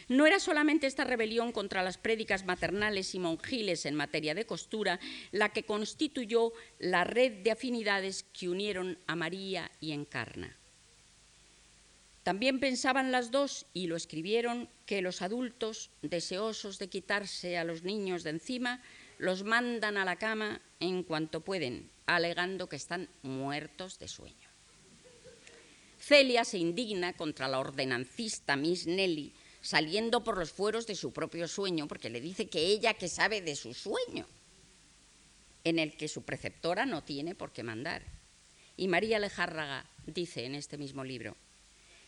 No era solamente esta rebelión contra las prédicas maternales y monjiles en materia de costura la que constituyó la red de afinidades que unieron a María y Encarna. También pensaban las dos, y lo escribieron, que los adultos, deseosos de quitarse a los niños de encima, los mandan a la cama en cuanto pueden, alegando que están muertos de sueño. Celia se indigna contra la ordenancista Miss Nelly, saliendo por los fueros de su propio sueño, porque le dice que ella que sabe de su sueño, en el que su preceptora no tiene por qué mandar. Y María Lejárraga dice en este mismo libro,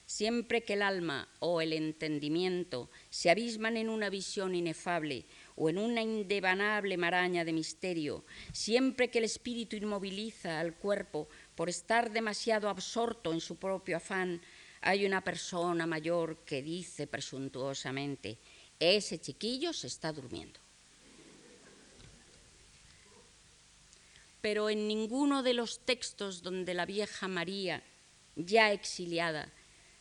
siempre que el alma o el entendimiento se abisman en una visión inefable o en una indevanable maraña de misterio, siempre que el espíritu inmoviliza al cuerpo por estar demasiado absorto en su propio afán, hay una persona mayor que dice presuntuosamente, ese chiquillo se está durmiendo. Pero en ninguno de los textos donde la vieja María, ya exiliada,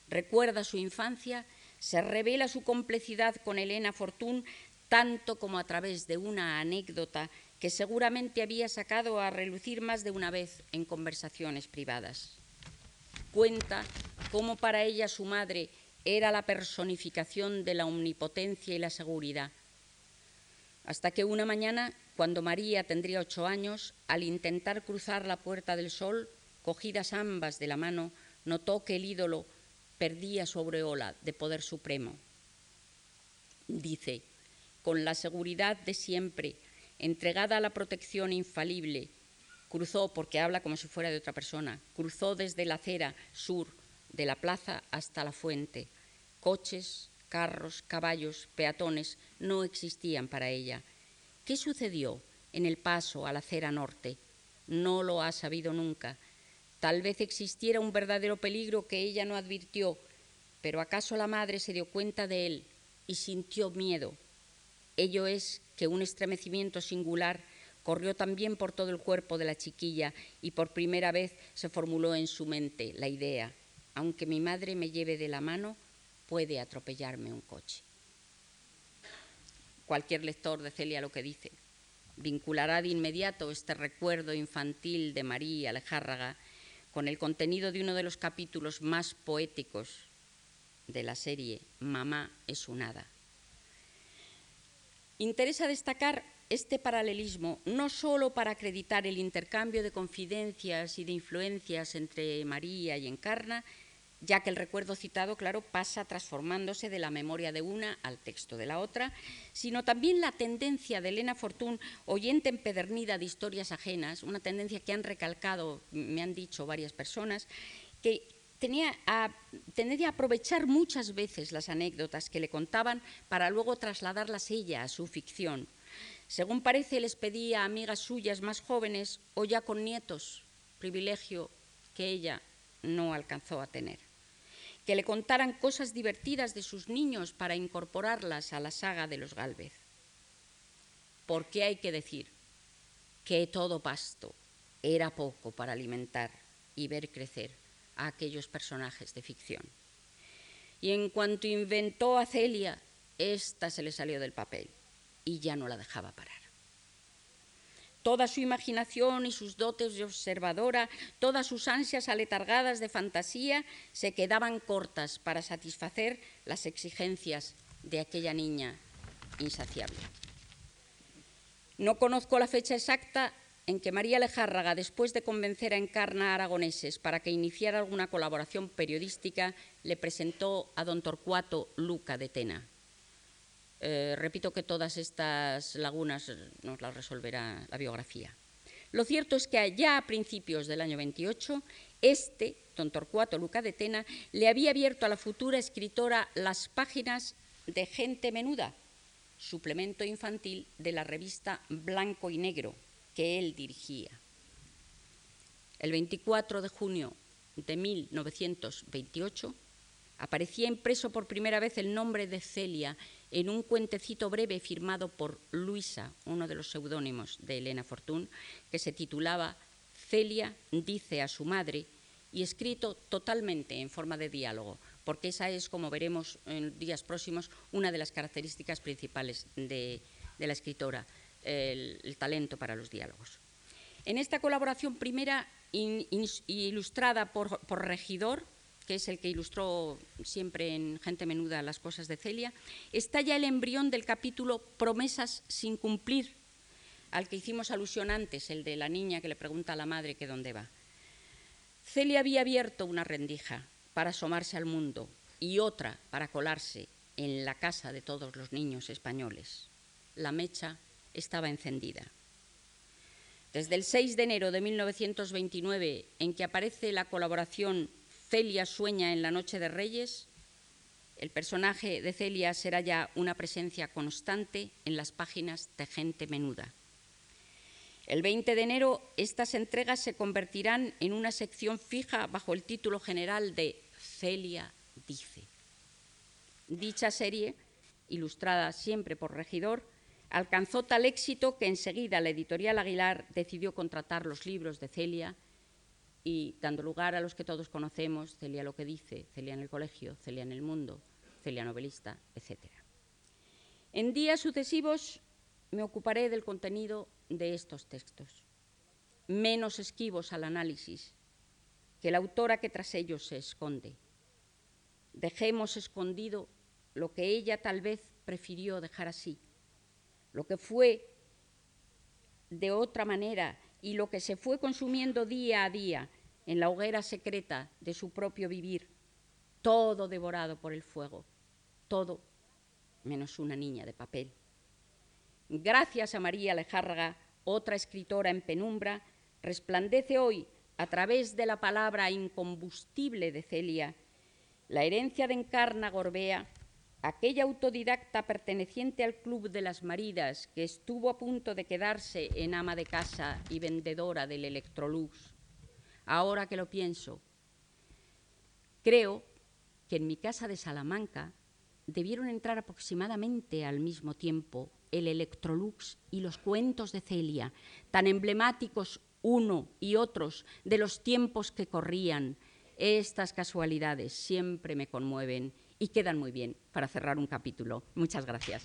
recuerda su infancia, se revela su complicidad con Elena Fortún tanto como a través de una anécdota que seguramente había sacado a relucir más de una vez en conversaciones privadas. Cuenta cómo para ella su madre era la personificación de la omnipotencia y la seguridad. Hasta que una mañana, cuando María tendría ocho años, al intentar cruzar la Puerta del Sol, cogidas ambas de la mano, notó que el ídolo perdía su aureola de poder supremo. Dice, con la seguridad de siempre, entregada a la protección infalible, cruzó, porque habla como si fuera de otra persona, cruzó desde la acera sur de la plaza hasta la fuente. Coches, carros, caballos, peatones no existían para ella. ¿Qué sucedió en el paso a la acera norte? No lo ha sabido nunca. Tal vez existiera un verdadero peligro que ella no advirtió, pero acaso la madre se dio cuenta de él y sintió miedo. Ello es que un estremecimiento singular corrió también por todo el cuerpo de la chiquilla y por primera vez se formuló en su mente la idea, aunque mi madre me lleve de la mano, puede atropellarme un coche. Cualquier lector de Celia lo que dice vinculará de inmediato este recuerdo infantil de María Alejárraga con el contenido de uno de los capítulos más poéticos de la serie Mamá es un hada. Interesa destacar este paralelismo no solo para acreditar el intercambio de confidencias y de influencias entre María y Encarna, ya que el recuerdo citado, claro, pasa transformándose de la memoria de una al texto de la otra, sino también la tendencia de Elena Fortún, oyente empedernida de historias ajenas, una tendencia que han recalcado, me han dicho varias personas, que tenía a, a aprovechar muchas veces las anécdotas que le contaban para luego trasladarlas ella a su ficción. Según parece, les pedía a amigas suyas más jóvenes o ya con nietos, privilegio que ella no alcanzó a tener que le contaran cosas divertidas de sus niños para incorporarlas a la saga de los Galvez. porque hay que decir que todo pasto era poco para alimentar y ver crecer a aquellos personajes de ficción. Y en cuanto inventó a Celia, ésta se le salió del papel y ya no la dejaba parar. Toda su imaginación y sus dotes de observadora, todas sus ansias aletargadas de fantasía se quedaban cortas para satisfacer las exigencias de aquella niña insaciable. No conozco la fecha exacta en que María Lejárraga, después de convencer a Encarna aragoneses para que iniciara alguna colaboración periodística, le presentó a don Torcuato Luca de Tena. Eh, repito que todas estas lagunas nos las resolverá la biografía. Lo cierto es que allá a principios del año 28, este, don Torcuato Luca de Tena, le había abierto a la futura escritora las páginas de Gente Menuda, suplemento infantil de la revista Blanco y Negro que él dirigía. El 24 de junio de 1928 aparecía impreso por primera vez el nombre de Celia en un cuentecito breve firmado por Luisa, uno de los seudónimos de Elena Fortún, que se titulaba Celia dice a su madre y escrito totalmente en forma de diálogo, porque esa es, como veremos en días próximos, una de las características principales de, la escritora, el, talento para los diálogos. En esta colaboración primera, ilustrada por, Regidor, que es el que ilustró siempre en Gente Menuda las cosas de Celia, está ya el embrión del capítulo Promesas sin cumplir, al que hicimos alusión antes, el de la niña que le pregunta a la madre que dónde va. Celia había abierto una rendija, para asomarse al mundo y otra para colarse en la casa de todos los niños españoles. La mecha estaba encendida. Desde el 6 de enero de 1929, en que aparece la colaboración Celia sueña en la Noche de Reyes, el personaje de Celia será ya una presencia constante en las páginas de Gente Menuda. El 20 de enero estas entregas se convertirán en una sección fija bajo el título general de Celia dice. Dicha serie, ilustrada siempre por Regidor, alcanzó tal éxito que enseguida la editorial Aguilar decidió contratar los libros de Celia y dando lugar a los que todos conocemos, Celia lo que dice, Celia en el colegio, Celia en el mundo, Celia novelista, etc. En días sucesivos me ocuparé del contenido de estos textos, menos esquivos al análisis que la autora que tras ellos se esconde. Dejemos escondido lo que ella tal vez prefirió dejar así, lo que fue de otra manera y lo que se fue consumiendo día a día en la hoguera secreta de su propio vivir, todo devorado por el fuego, todo menos una niña de papel. Gracias a María Lejárraga, otra escritora en penumbra, resplandece hoy, a través de la palabra incombustible de Celia, la herencia de Encarna Gorbea, aquella autodidacta perteneciente al Club de las Maridas que estuvo a punto de quedarse en ama de casa y vendedora del Electrolux. Ahora que lo pienso, creo que en mi casa de Salamanca debieron entrar aproximadamente al mismo tiempo el Electrolux y los cuentos de Celia, tan emblemáticos uno y otros de los tiempos que corrían. Estas casualidades siempre me conmueven y quedan muy bien para cerrar un capítulo. Muchas gracias.